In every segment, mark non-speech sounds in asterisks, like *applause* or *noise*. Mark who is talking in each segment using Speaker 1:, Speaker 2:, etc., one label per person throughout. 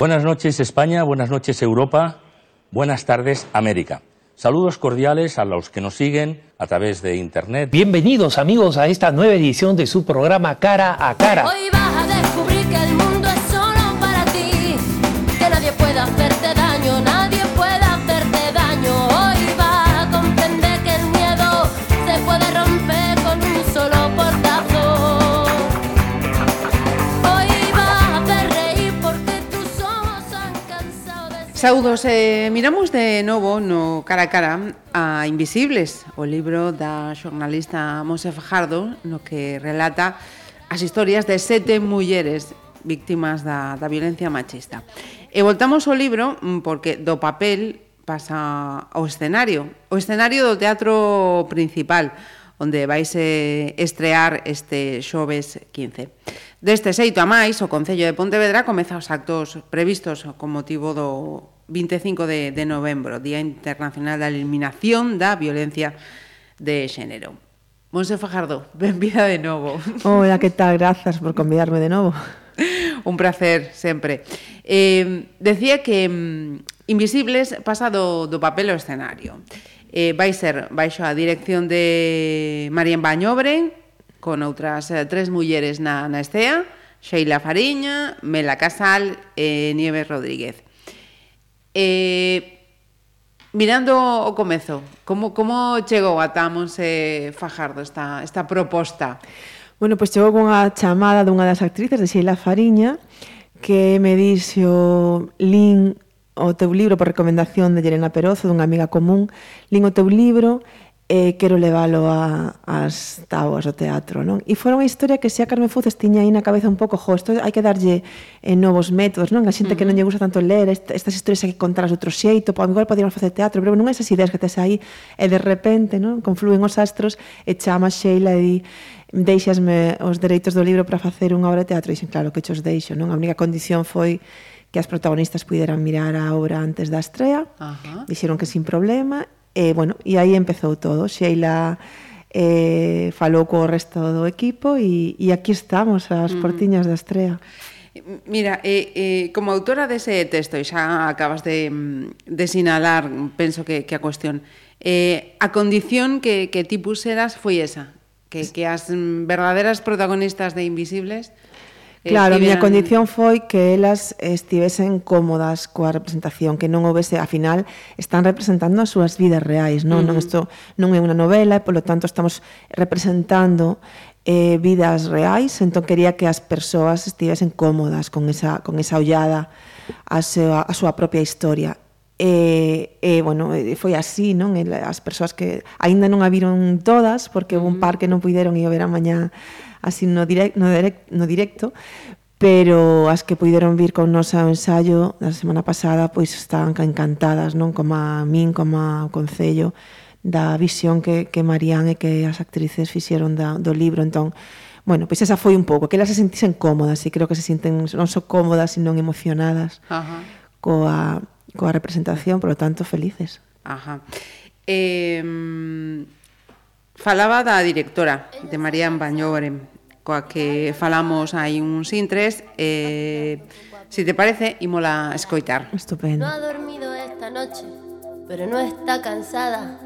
Speaker 1: Buenas noches España, buenas noches Europa, buenas tardes América. Saludos cordiales a los que nos siguen a través de Internet.
Speaker 2: Bienvenidos amigos a esta nueva edición de su programa Cara a Cara.
Speaker 3: Hoy vas a descubrir que el mundo es
Speaker 4: Saudos, eh, miramos de novo no cara a cara a Invisibles, o libro da xornalista Monse Fajardo, no que relata as historias de sete mulleres víctimas da, da violencia machista. E voltamos ao libro mm, porque do papel pasa ao escenario, o escenario do teatro principal, onde vaise eh, estrear este xoves 15. Deste xeito a máis, o Concello de Pontevedra comeza os actos previstos con motivo do 25 de, de novembro, Día Internacional da Eliminación da Violencia de Xénero. Monse Fajardo, *laughs* benvida de novo.
Speaker 5: Hola, que tal? Grazas por convidarme de novo. *laughs*
Speaker 4: Un placer sempre. Eh, decía que mm, Invisibles pasa do, do papel ao escenario eh, vai ser baixo a dirección de Marian Bañobre, con outras eh, tres mulleres na, na estea, Sheila Fariña, Mela Casal e eh, Nieves Rodríguez. Eh, Mirando o comezo, como, como chegou a Tamonse Fajardo esta, esta proposta?
Speaker 5: Bueno, pois pues chegou a chamada dunha das actrices de Sheila Fariña que me dixo, Lin, o teu libro por recomendación de Yelena Perozo, dunha amiga común. Lin o teu libro e quero leválo a, as táboas do teatro, non? E fora unha historia que se a Carmen Fuces tiña aí na cabeza un pouco, jo, isto hai que darlle eh, novos métodos, non? A xente uh -huh. que non lle gusta tanto ler, est estas historias hai que contarlas de outro xeito, pois po, igual podíamos facer teatro, pero non esas ideas que tes aí, e de repente, non? Confluen os astros, e chama Sheila e di, deixasme os dereitos do libro para facer unha obra de teatro, e dixen, claro, que chos deixo, non? A única condición foi que as protagonistas puideran mirar a obra antes da estrea. Ajá. Dixeron que sin problema. E, bueno, e aí empezou todo. Sheila eh, falou co resto do equipo e, e aquí estamos, as portiñas da estrela.
Speaker 4: Mira, eh, eh, como autora dese texto, e xa acabas de, mm, de sinalar, penso que, que a cuestión, eh, a condición que, que ti puseras foi esa, que, que as verdaderas protagonistas de Invisibles
Speaker 5: Claro, a miña condición foi que elas estivesen cómodas coa representación, que non houvese, a final, están representando as súas vidas reais, non? Uh -huh. non isto non é unha novela e, polo tanto, estamos representando eh, vidas reais, entón quería que as persoas estivesen cómodas con esa, con esa ollada a súa, a súa propia historia E, e bueno, foi así, non? E as persoas que aínda non a viron todas porque houve un par que non puideron e o ver a mañá así no directo, no, direct, no directo, pero as que puideron vir con nos ao ensayo da semana pasada, pois estaban encantadas, non? Como a min, como ao concello da visión que, que Marían e que as actrices fixeron da, do libro, entón Bueno, pois esa foi un pouco, que elas se sentisen cómodas e creo que se sinten non só cómodas, sino emocionadas Ajá. coa coa representación, por lo tanto, felices.
Speaker 4: Ajá. Eh, Falaba da directora de Marían Bañobre, coa que falamos hai uns intres, e, se te parece, imola escoitar.
Speaker 5: Estupendo.
Speaker 3: No ha dormido esta noche, pero no está cansada.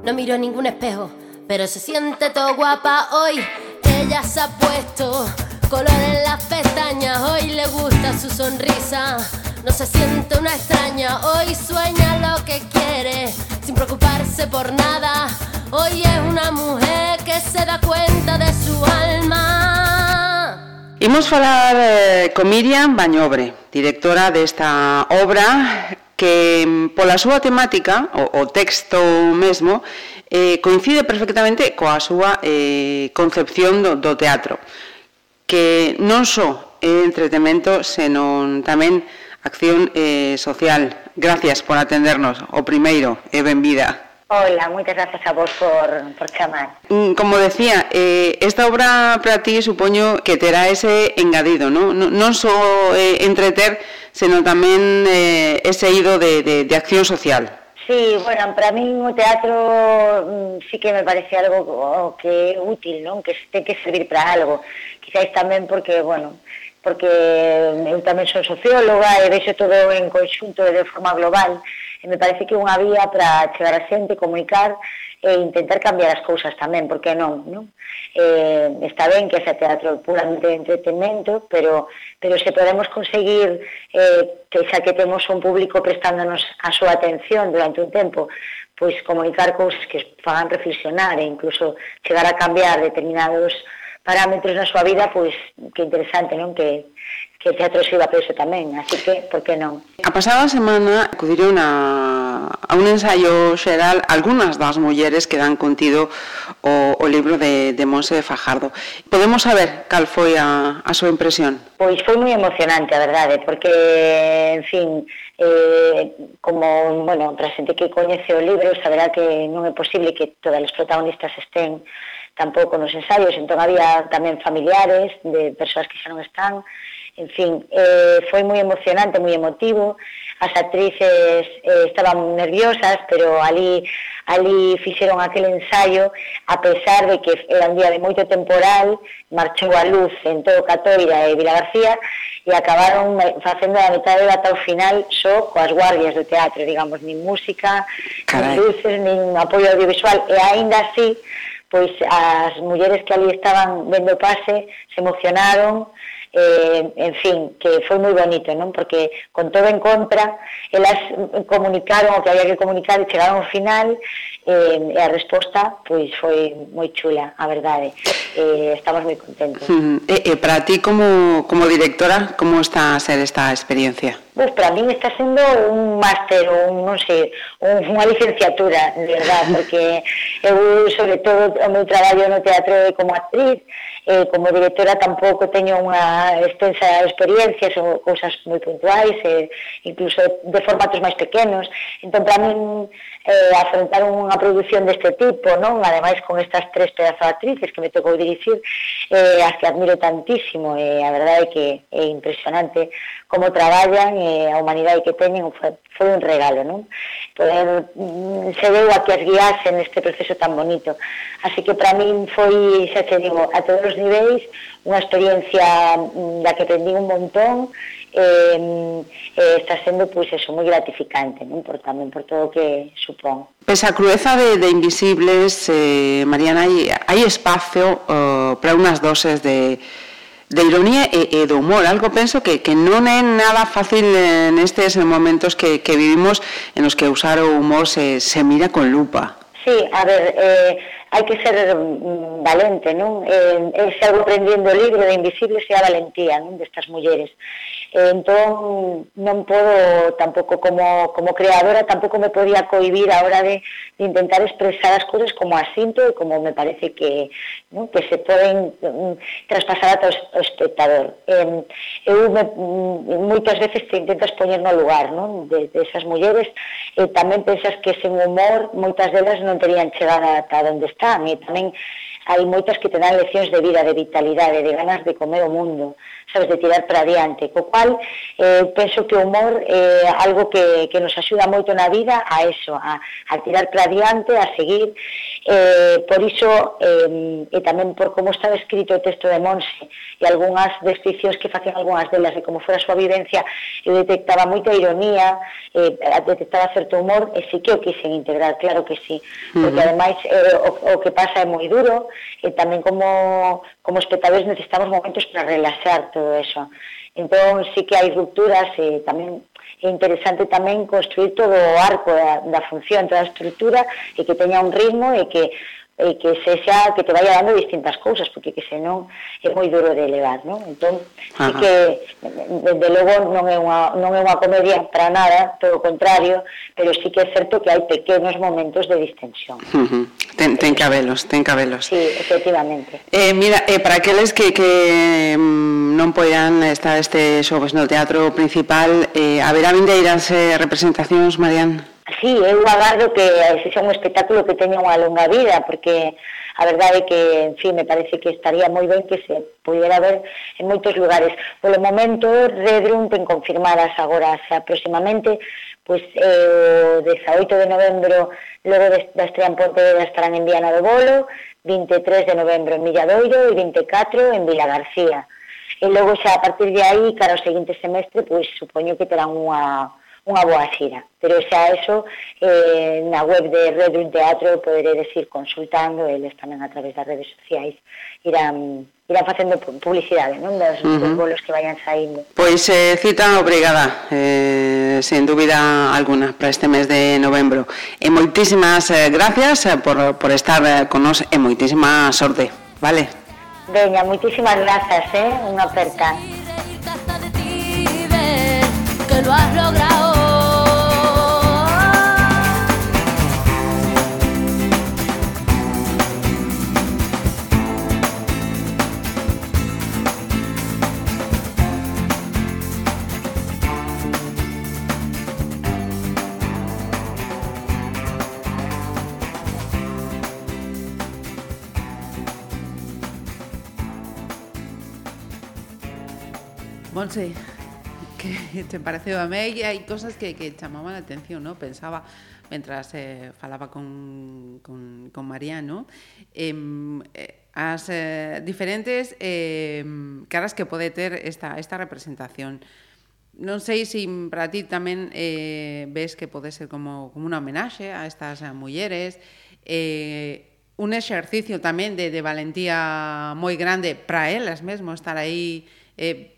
Speaker 3: No miró ningún espejo, pero se siente todo guapa hoy. Ella se ha puesto color en las pestañas, hoy le gusta su sonrisa. no se siente una extraña, hoy sueña lo que quiere, sin preocuparse por nada, hoy es una mujer que se da cuenta de su alma.
Speaker 4: Imos falar eh, con Miriam Bañobre, directora desta obra que mm, pola súa temática, o, o texto mesmo, eh, coincide perfectamente coa súa eh, concepción do, do teatro, que non só é entretemento, senón tamén Acción eh, Social. Gracias por atendernos. O primeiro, e benvida.
Speaker 6: Hola, moitas gracias a vos por, por chamar.
Speaker 4: Mm, como decía, eh, esta obra para ti supoño que terá ese engadido, ¿no? non? Non só eh, entreter, senón tamén eh, ese ido de, de, de acción social.
Speaker 6: Sí, bueno, para min o teatro mm, sí que me parece algo que é útil, non? Que ten que servir para algo. Quizáis tamén porque, bueno, porque eu tamén son socióloga e vexo todo en conxunto e de forma global, e me parece que é unha vía para chegar a xente, comunicar e intentar cambiar as cousas tamén, porque non, non? Eh, está ben que ese teatro puramente de entretenimento, pero, pero se podemos conseguir eh, que xa que temos un público prestándonos a súa atención durante un tempo, pois comunicar cousas que fagan reflexionar e incluso chegar a cambiar determinados parámetros na súa vida, pois que interesante, non? Que, que o teatro sirva para iso tamén, así que, por que non?
Speaker 4: A pasada semana acudiron a, a un ensaio xeral algunhas das mulleres que dan contido o, o libro de, de Monse de Fajardo. Podemos saber cal foi a, a súa impresión?
Speaker 6: Pois foi moi emocionante, a verdade, porque, en fin, eh, como, bueno, para xente que coñece o libro, saberá que non é posible que todas as protagonistas estén tampouco nos ensaios, entón había tamén familiares de persoas que xa non están, en fin, eh, foi moi emocionante, moi emotivo, as actrices eh, estaban nerviosas, pero ali ali fixeron aquel ensaio, a pesar de que era un día de moito temporal, marchou a luz en todo Catoira e Vila García, e acabaron facendo a metade ata o final só coas guardias do teatro, digamos, nin música, Carai. nin luces, nin apoio audiovisual, e aínda así pois as mulleres que ali estaban vendo pase se emocionaron, eh, en fin, que foi moi bonito, non? Porque con todo en contra, elas comunicaron o que había que comunicar e chegaron ao final Eh, e a resposta pois foi moi chula, a verdade. Eh, estamos moi contentos.
Speaker 4: Uh -huh. Eh, e, eh, e para ti como, como directora, como está a ser esta experiencia?
Speaker 6: Pois para mí está sendo un máster, un, non sei, un, unha licenciatura, de verdad, *laughs* porque eu, sobre todo, o meu traballo no teatro como actriz, eh, como directora tampouco teño unha extensa experiencia, son cousas moi puntuais, eh, incluso de formatos máis pequenos. Entón, para min, eh, afrontar unha produción deste tipo, non? Ademais, con estas tres pedazos actrices que me tocou dirigir, eh, as que admiro tantísimo, e eh, a verdade é que é impresionante como traballan e eh, a humanidade que teñen foi, foi un regalo, non? Poder, mm, se deu a que as guiasen neste proceso tan bonito. Así que para min foi, xa te digo, a todos os niveis, unha experiencia mm, da que aprendí un montón eh, eh, está sendo pois pues, eso moi gratificante, non? Por tamén por todo o que supón.
Speaker 4: Pese a crueza de, de Invisibles, eh, Mariana, hai, hai espacio uh, para unhas doses de de ironía e, e do humor, algo penso que, que non é nada fácil nestes momentos que, que vivimos en os que usar o humor se, se mira con lupa.
Speaker 6: Sí, a ver, eh, hai que ser mm, valente, non? Eh, se algo prendendo o libro de Invisible sea a valentía, non? Destas mulleres. Eh, entón, non podo tampouco como, como creadora, tampouco me podía coibir a hora de, de intentar expresar as cousas como as sinto e como me parece que, non? que se poden mm, traspasar ata o espectador. Eh, eu me, mm, moitas veces te intentas poñer no lugar, non? De, de esas mulleres, e eh, tamén pensas que sen humor moitas delas non terían chegado ata onde está Chang y también hai moitas que te dan leccións de vida, de vitalidade, de ganas de comer o mundo, sabes, de tirar para adiante, co cual eh, penso que o humor é eh, algo que, que nos axuda moito na vida a eso, a, a tirar para adiante, a seguir, eh, por iso, eh, e tamén por como estaba escrito o texto de Monse, e algunhas descripcións que facían algunhas delas de como fora a súa vivencia, eu detectaba moita ironía, eh, detectaba certo humor, e sí que o quixen integrar, claro que sí, porque uh -huh. ademais eh, o, o que pasa é moi duro, e tamén como, como espectadores necesitamos momentos para relaxar todo eso. Entón, sí que hai rupturas e tamén é interesante tamén construir todo o arco da, da función, toda a estrutura e que teña un ritmo e que eh, que sexa que te vaya dando distintas cousas, porque que senón é moi duro de levar, non? Entón, Ajá. sí que desde logo non é unha non é unha comedia para nada, todo o contrario, pero sí que é certo que hai pequenos momentos de distensión.
Speaker 4: Uh -huh. Ten ten cabelos, ten cabelos.
Speaker 6: Sí, efectivamente.
Speaker 4: Eh, mira, eh, para aqueles que que mm, non poidan estar este xoves no teatro principal, eh haberá vindeiras eh, representacións, Marián?
Speaker 6: sí, eu agardo que sexa un espectáculo que teña unha longa vida, porque a verdade é que, en fin, me parece que estaría moi ben que se pudiera ver en moitos lugares. Polo momento, Redrum ten confirmadas agora, xa próximamente, pois eh, 18 de novembro logo da Estrella en Pontevedra estarán en Viana do Bolo, 23 de novembro en Milladoiro e 24 en Vila García. E logo xa a partir de aí, cara o seguinte semestre, pois supoño que terán unha unha boa xira. Pero xa eso eh, na web de Red un Teatro poderedes ir consultando, eles tamén a través das redes sociais irán irán facendo publicidade non dos, uh -huh. dos bolos que vayan saindo.
Speaker 4: Pois eh, cita obrigada, eh, sen dúbida alguna, para este mes de novembro. E moitísimas eh, gracias eh, por, por estar eh, con nos e moitísima sorte, vale?
Speaker 6: Veña, moitísimas grazas, eh? unha aperta. Que lo has logrado
Speaker 4: Monse, *laughs* que te pareceu a mí hai cosas que, que chamaban a atención, ¿no? pensaba mentras eh, falaba con, con, con Mariano eh, as eh, diferentes eh, caras que pode ter esta, esta representación. Non sei se para ti tamén eh, ves que pode ser como, como unha homenaxe a estas a mulleres, eh, un exercicio tamén de, de valentía moi grande para elas mesmo estar aí eh,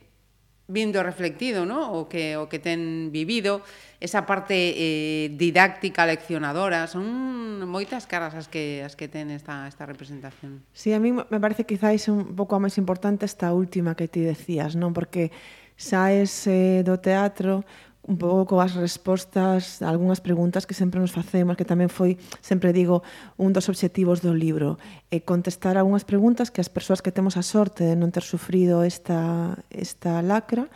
Speaker 4: vindo reflectido ¿no? o, que, o que ten vivido esa parte eh, didáctica, leccionadora. Son moitas caras as que, as que ten esta, esta representación.
Speaker 5: Si, sí, a mí me parece quizáis un pouco máis importante esta última que ti decías non porque saes eh, do teatro un pouco as respostas a algunhas preguntas que sempre nos facemos, que tamén foi, sempre digo, un dos obxectivos do libro, e contestar algunhas preguntas que as persoas que temos a sorte de non ter sufrido esta, esta lacra,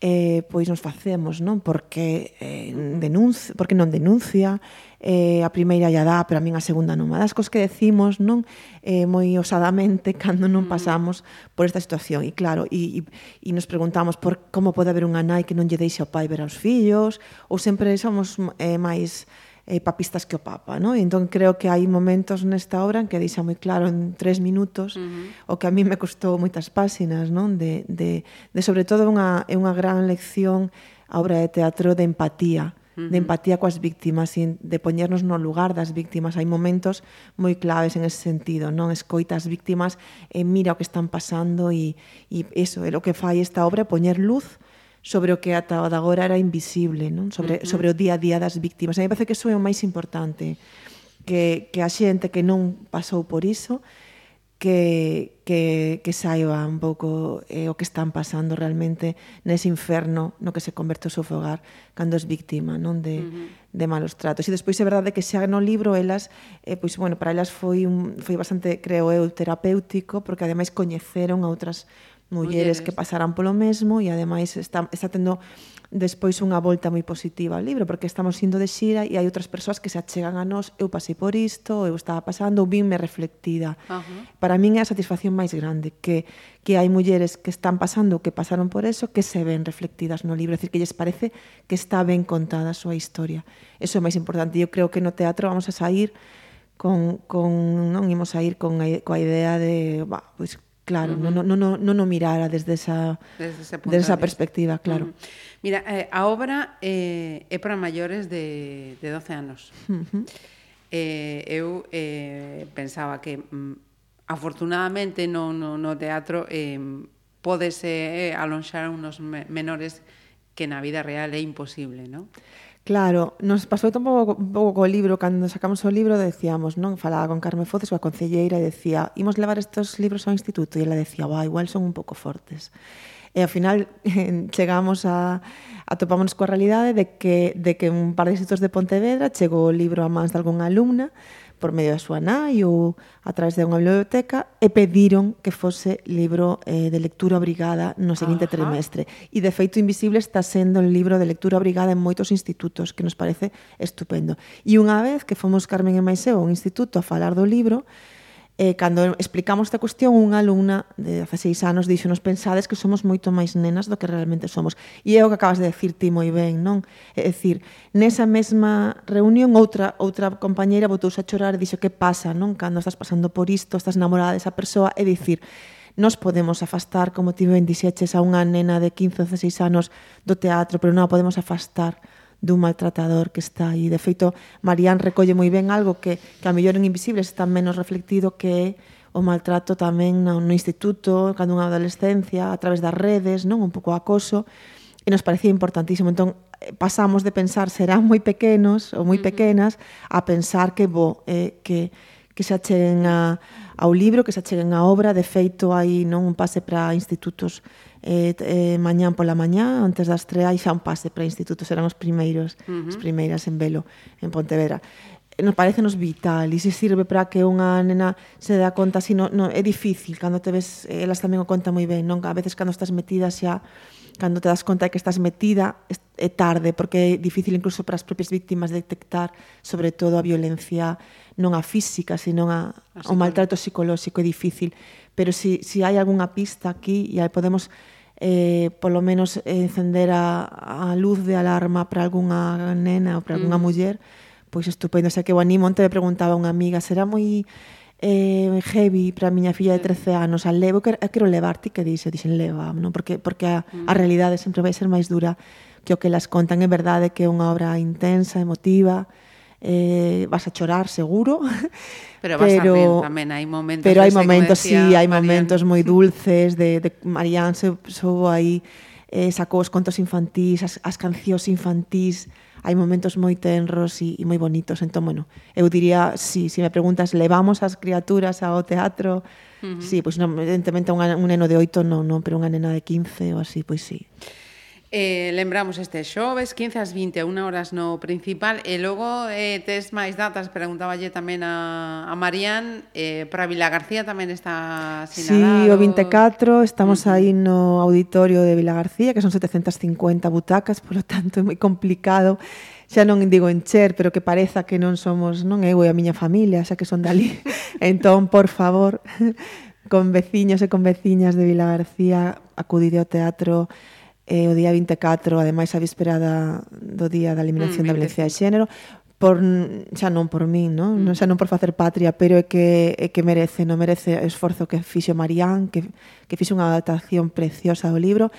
Speaker 5: eh, pois nos facemos, non? Porque eh, denuncia, porque non denuncia, eh, a primeira ya dá, pero a min a segunda non. Das cos que decimos, non? Eh, moi osadamente *laughs* cando non mm. pasamos por esta situación. E claro, e, e, e nos preguntamos por como pode haber unha nai que non lle deixa ao pai ver aos fillos, ou sempre somos eh, máis eh, papistas que o Papa. ¿no? E entón creo que hai momentos nesta obra en que deixa moi claro en tres minutos uh -huh. o que a mí me custou moitas páxinas, non? De, de, de sobre todo unha, é unha gran lección a obra de teatro de empatía, de empatía coas víctimas e de poñernos no lugar das víctimas. Hai momentos moi claves en ese sentido, non? Escoita as víctimas e mira o que están pasando e, e eso é o que fai esta obra, poñer luz sobre o que ata o de agora era invisible, non? Sobre, uh -huh. sobre o día a día das víctimas. A mí me parece que iso é o máis importante, que, que a xente que non pasou por iso que, que, que saiba un pouco eh, o que están pasando realmente nese inferno no que se converte o seu fogar cando es víctima non de, uh -huh. de malos tratos. E despois é verdade que xa no libro elas, eh, pois, bueno, para elas foi, un, foi bastante, creo eu, terapéutico, porque ademais coñeceron a outras mulleres, mulleres. que pasaran polo mesmo e ademais está, está tendo despois unha volta moi positiva ao libro, porque estamos indo de xira e hai outras persoas que se achegan a nós, eu pasei por isto, eu estaba pasando, vinme reflectida. Uh -huh. Para min é a satisfacción máis grande, que, que hai mulleres que están pasando, que pasaron por eso, que se ven reflectidas no libro, é dicir, que lles parece que está ben contada a súa historia. Eso é máis importante. Eu creo que no teatro vamos a sair con, con non imos a ir con a, coa idea de, bah, pois, Claro, uh -huh. non, non, non, non o mirara desde esa, desde ese punto desde esa de perspectiva, claro. Uh -huh.
Speaker 4: Mira, eh, a obra eh, é para maiores de, de 12 anos. Uh -huh. eh, eu eh, pensaba que, mm, afortunadamente, no, no, no teatro eh, podese eh, alonxar unos menores que na vida real é imposible, non?
Speaker 5: Claro, nos pasou tampouco un pouco co libro, cando sacamos o libro decíamos, non, falaba con Carme Foces, a concelleira, e decía, imos levar estes libros ao instituto, e ela decía, va, igual son un pouco fortes. E ao final *laughs* chegamos a atopámonos coa realidade de que, de que un par de institutos de Pontevedra chegou o libro a mans de algunha alumna, por medio da súa nai ou a través de unha biblioteca e pediron que fose libro eh, de lectura obrigada no seguinte Ajá. trimestre. E de feito Invisible está sendo o libro de lectura obrigada en moitos institutos, que nos parece estupendo. E unha vez que fomos Carmen e Maiseo a un instituto a falar do libro, eh, cando explicamos esta cuestión, unha alumna de 16 anos dixo, nos pensades que somos moito máis nenas do que realmente somos. E é o que acabas de decir ti moi ben, non? É dicir, nesa mesma reunión, outra outra compañeira botouse a chorar e dixo, que pasa, non? Cando estás pasando por isto, estás namorada desa persoa, é dicir, nos podemos afastar, como ti ben dixeches, a unha nena de 15 ou 16 anos do teatro, pero non a podemos afastar dun maltratador que está aí. De feito, Marián recolle moi ben algo que, que a mellor en Invisibles está menos reflectido que o maltrato tamén no, no instituto, cando unha adolescencia, a través das redes, non un pouco acoso, e nos parecía importantísimo. Entón, eh, pasamos de pensar serán moi pequenos ou moi pequenas a pensar que, bo, eh, que que se acheguen a, ao libro, que se acheguen á obra. De feito, hai non un pase para institutos eh, eh, mañán pola mañá, antes das tres, hai xa un pase para institutos, eran os primeiros, uh -huh. as primeiras en Velo, en Pontevedra nos parece nos vital e se sirve para que unha nena se dá conta así, no, no, é difícil cando te ves, elas tamén o conta moi ben non a veces cando estás metida xa cando te das conta de que estás metida é tarde, porque é difícil incluso para as propias víctimas detectar sobre todo a violencia non a física, sino a, a o maltrato psicolóxico é difícil. Pero se si, si hai algunha pista aquí e aí podemos eh, polo menos encender a, a luz de alarma para algunha nena ou para algunha mm. muller, pois estupendo, xa que o Anímonte me preguntaba unha amiga, será moi eh, heavy para a miña filla de 13 anos, a levo, que, quero levarte, que dixe, dixen, leva, non? porque, porque a, mm. a realidade sempre vai ser máis dura que o que las contan é verdade que é unha obra intensa, emotiva, eh, vas a chorar seguro. *laughs*
Speaker 4: Pero vas pero, a rir tamén, hai momentos.
Speaker 5: Pero hai momentos, sí, hai momentos moi *laughs* dulces de, de Marianne se, sou aí eh, sacou os contos infantís, as, as cancións infantís, hai momentos moi tenros e, e moi bonitos. Entón, bueno, eu diría, si, si me preguntas, levamos as criaturas ao teatro? Uh -huh. Sí, pois, pues, no, evidentemente, un, un neno de oito non, non, pero unha nena de 15 ou así, pois sí.
Speaker 4: Eh, lembramos este xoves, 15 ás 21 horas no principal e logo eh, tes máis datas, preguntaballe tamén a, a Marían eh, para Vila García tamén está
Speaker 5: sinalado. Sí, o 24 estamos uh -huh. aí no auditorio de Vila García que son 750 butacas, polo tanto é moi complicado xa non digo encher, pero que pareza que non somos, non eu e a miña familia, xa que son dali. *laughs* entón, por favor, con veciños e con veciñas de Vila García, acudide ao teatro eh, o día 24, ademais a víspera da, do día da eliminación mm, da violencia de xénero, por xa non por min, mm. non? Mm. Xa non por facer patria, pero é que é que merece, non merece o esforzo que fixo Marián, que que fixo unha adaptación preciosa do libro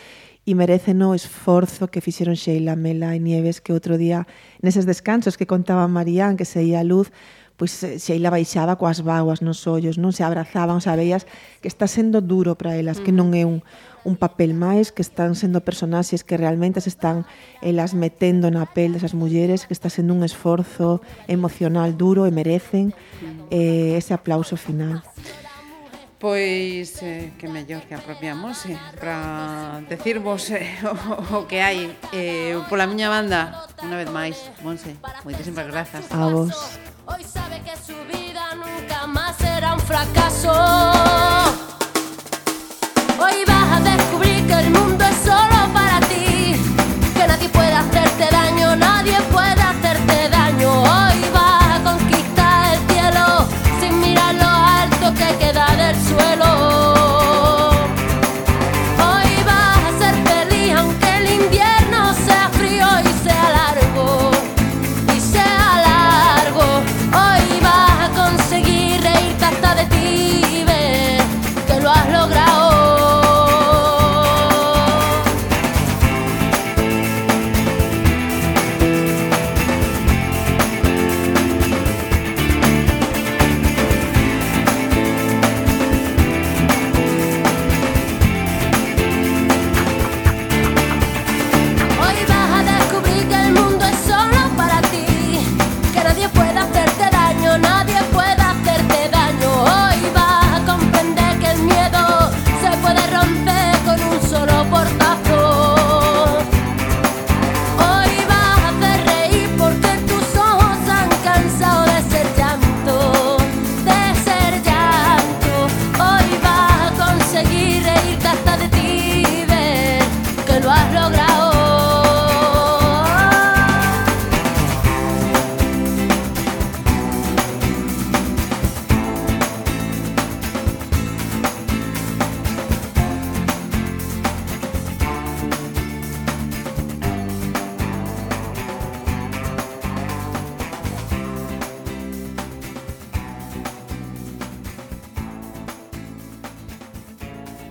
Speaker 5: e merece no esforzo que fixeron Sheila Mela e Nieves que outro día neses descansos que contaba Marián que se ia a luz, pois se, ela baixaba coas vaguas nos ollos, non se abrazaban, o sea, veías que está sendo duro para elas, que non é un, un papel máis, que están sendo personaxes que realmente se están elas metendo na pel desas mulleres, que está sendo un esforzo emocional duro e merecen eh, ese aplauso final.
Speaker 4: Pois eh, que mellor que apropiamos eh, para decirvos eh, *laughs* o, o que hai eh, pola miña banda, unha vez máis, Monse, moitísimas grazas.
Speaker 5: A vos.
Speaker 3: Hoy sabe que su vida nunca más será un fracaso. Hoy vas a descubrir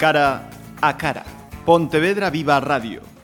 Speaker 7: Cara a cara. Pontevedra Viva Radio